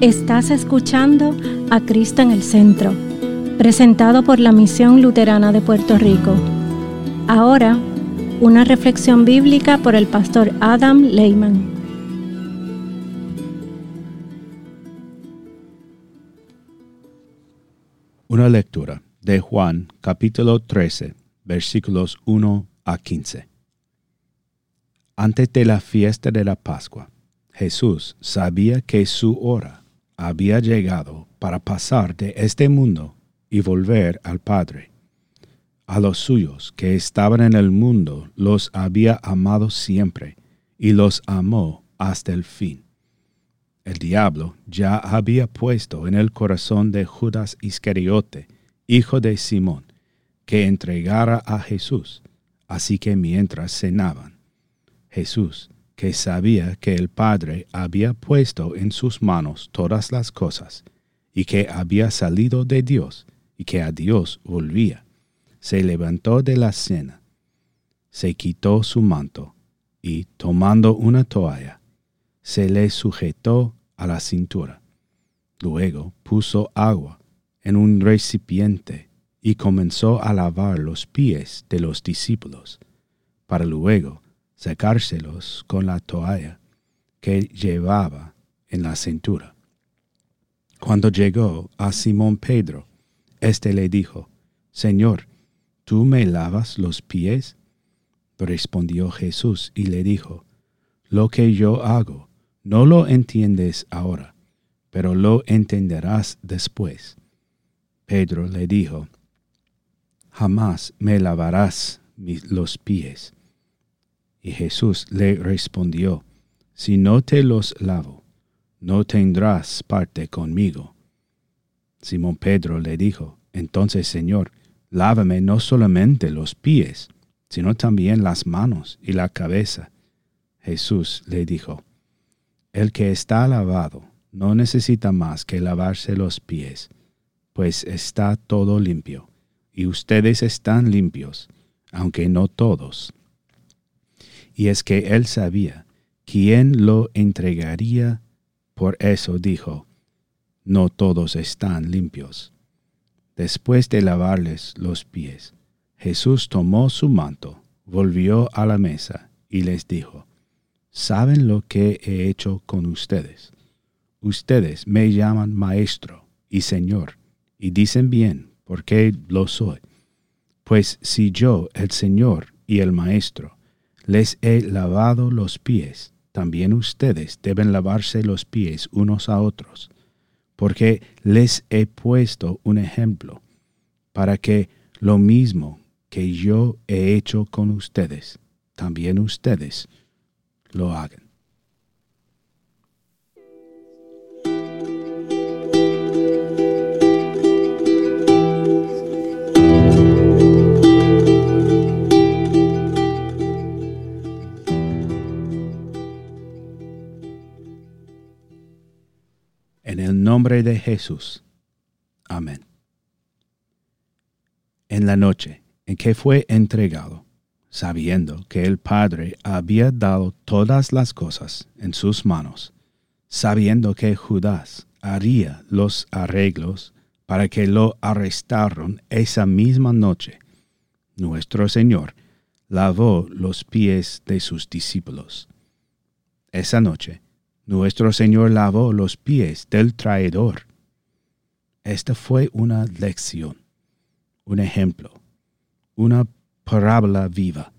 Estás escuchando a Cristo en el Centro, presentado por la Misión Luterana de Puerto Rico. Ahora, una reflexión bíblica por el pastor Adam Lehman. Una lectura de Juan capítulo 13, versículos 1 a 15. Antes de la fiesta de la Pascua, Jesús sabía que su hora había llegado para pasar de este mundo y volver al Padre. A los suyos que estaban en el mundo los había amado siempre y los amó hasta el fin. El diablo ya había puesto en el corazón de Judas Iscariote, hijo de Simón, que entregara a Jesús. Así que mientras cenaban, Jesús que sabía que el Padre había puesto en sus manos todas las cosas, y que había salido de Dios, y que a Dios volvía, se levantó de la cena, se quitó su manto, y tomando una toalla, se le sujetó a la cintura. Luego puso agua en un recipiente y comenzó a lavar los pies de los discípulos, para luego secárselos con la toalla que llevaba en la cintura. Cuando llegó a Simón Pedro, éste le dijo, Señor, ¿tú me lavas los pies? Respondió Jesús y le dijo, Lo que yo hago, no lo entiendes ahora, pero lo entenderás después. Pedro le dijo, Jamás me lavarás los pies. Y Jesús le respondió, Si no te los lavo, no tendrás parte conmigo. Simón Pedro le dijo, Entonces, Señor, lávame no solamente los pies, sino también las manos y la cabeza. Jesús le dijo, El que está lavado no necesita más que lavarse los pies, pues está todo limpio, y ustedes están limpios, aunque no todos y es que él sabía quién lo entregaría, por eso dijo, no todos están limpios. Después de lavarles los pies, Jesús tomó su manto, volvió a la mesa y les dijo, ¿saben lo que he hecho con ustedes? Ustedes me llaman maestro y señor, y dicen bien, porque lo soy. Pues si yo, el Señor y el Maestro, les he lavado los pies, también ustedes deben lavarse los pies unos a otros, porque les he puesto un ejemplo, para que lo mismo que yo he hecho con ustedes, también ustedes lo hagan. De Jesús. Amén. En la noche en que fue entregado, sabiendo que el Padre había dado todas las cosas en sus manos, sabiendo que Judas haría los arreglos para que lo arrestaron esa misma noche, nuestro Señor lavó los pies de sus discípulos. Esa noche, nuestro Señor lavó los pies del traidor. Esta fue una lección, un ejemplo, una parábola viva.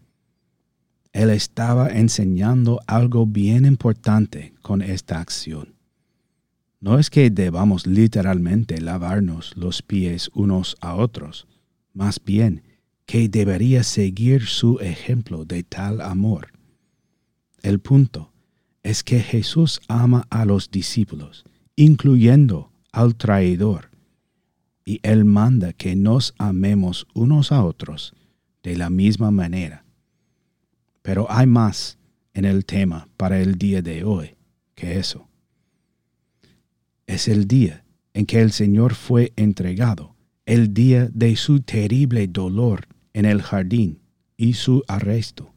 Él estaba enseñando algo bien importante con esta acción. No es que debamos literalmente lavarnos los pies unos a otros, más bien que debería seguir su ejemplo de tal amor. El punto es que Jesús ama a los discípulos, incluyendo al traidor, y Él manda que nos amemos unos a otros de la misma manera. Pero hay más en el tema para el día de hoy que eso. Es el día en que el Señor fue entregado, el día de su terrible dolor en el jardín y su arresto.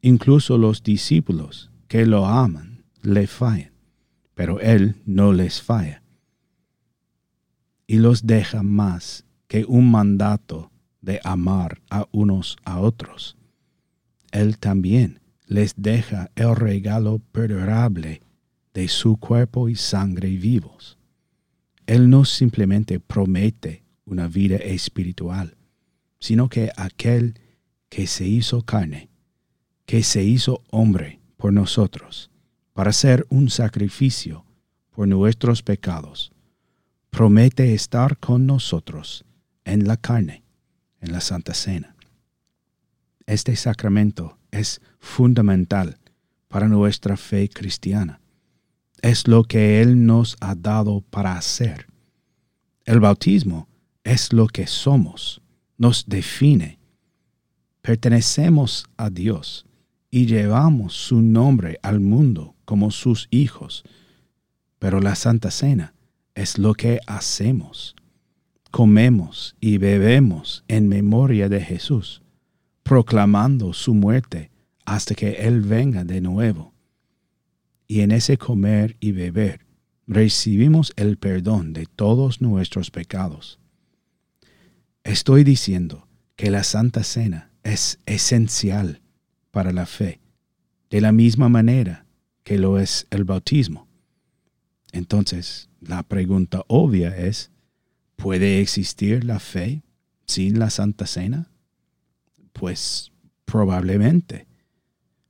Incluso los discípulos que lo aman le fallan, pero Él no les falla. Y los deja más que un mandato de amar a unos a otros. Él también les deja el regalo perdurable de su cuerpo y sangre vivos. Él no simplemente promete una vida espiritual, sino que aquel que se hizo carne, que se hizo hombre por nosotros, para ser un sacrificio por nuestros pecados, promete estar con nosotros en la carne, en la Santa Cena. Este sacramento es fundamental para nuestra fe cristiana. Es lo que Él nos ha dado para hacer. El bautismo es lo que somos, nos define. Pertenecemos a Dios y llevamos su nombre al mundo como sus hijos. Pero la Santa Cena es lo que hacemos. Comemos y bebemos en memoria de Jesús, proclamando su muerte hasta que Él venga de nuevo. Y en ese comer y beber recibimos el perdón de todos nuestros pecados. Estoy diciendo que la Santa Cena es esencial para la fe, de la misma manera que lo es el bautismo. Entonces, la pregunta obvia es, ¿puede existir la fe sin la Santa Cena? Pues probablemente,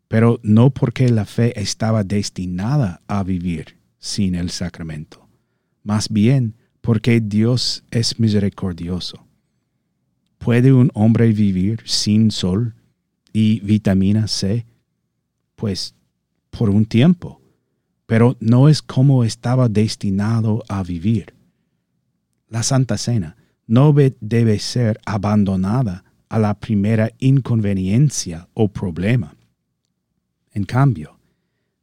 pero no porque la fe estaba destinada a vivir sin el sacramento, más bien porque Dios es misericordioso ¿Puede un hombre vivir sin sol y vitamina C? Pues por un tiempo, pero no es como estaba destinado a vivir. La Santa Cena no debe ser abandonada a la primera inconveniencia o problema. En cambio,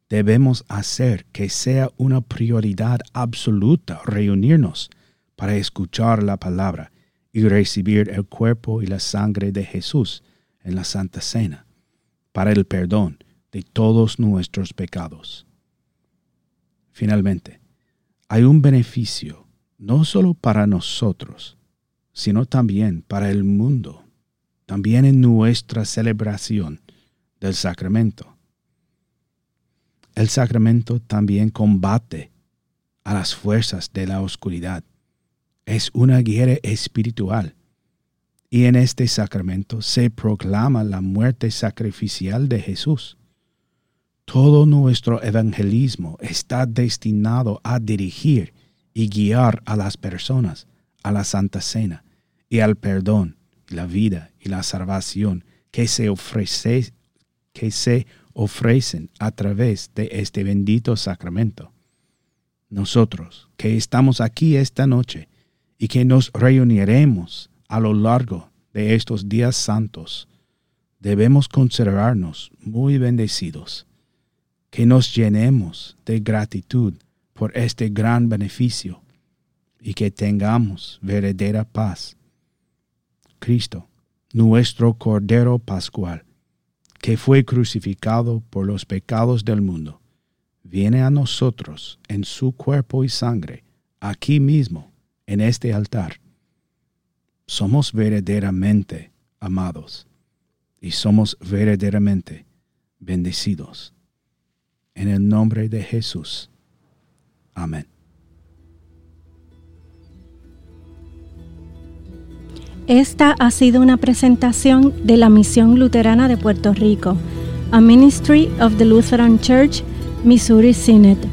debemos hacer que sea una prioridad absoluta reunirnos para escuchar la palabra y recibir el cuerpo y la sangre de Jesús en la Santa Cena, para el perdón de todos nuestros pecados. Finalmente, hay un beneficio no solo para nosotros, sino también para el mundo, también en nuestra celebración del sacramento. El sacramento también combate a las fuerzas de la oscuridad es una guerra espiritual. Y en este sacramento se proclama la muerte sacrificial de Jesús. Todo nuestro evangelismo está destinado a dirigir y guiar a las personas a la Santa Cena y al perdón, la vida y la salvación que se, ofrece, que se ofrecen a través de este bendito sacramento. Nosotros que estamos aquí esta noche, y que nos reuniremos a lo largo de estos días santos, debemos considerarnos muy bendecidos, que nos llenemos de gratitud por este gran beneficio y que tengamos verdadera paz. Cristo, nuestro Cordero Pascual, que fue crucificado por los pecados del mundo, viene a nosotros en su cuerpo y sangre, aquí mismo en este altar, somos verdaderamente amados y somos verdaderamente bendecidos. En el nombre de Jesús. Amén. Esta ha sido una presentación de la Misión Luterana de Puerto Rico, a Ministry of the Lutheran Church, Missouri Synod.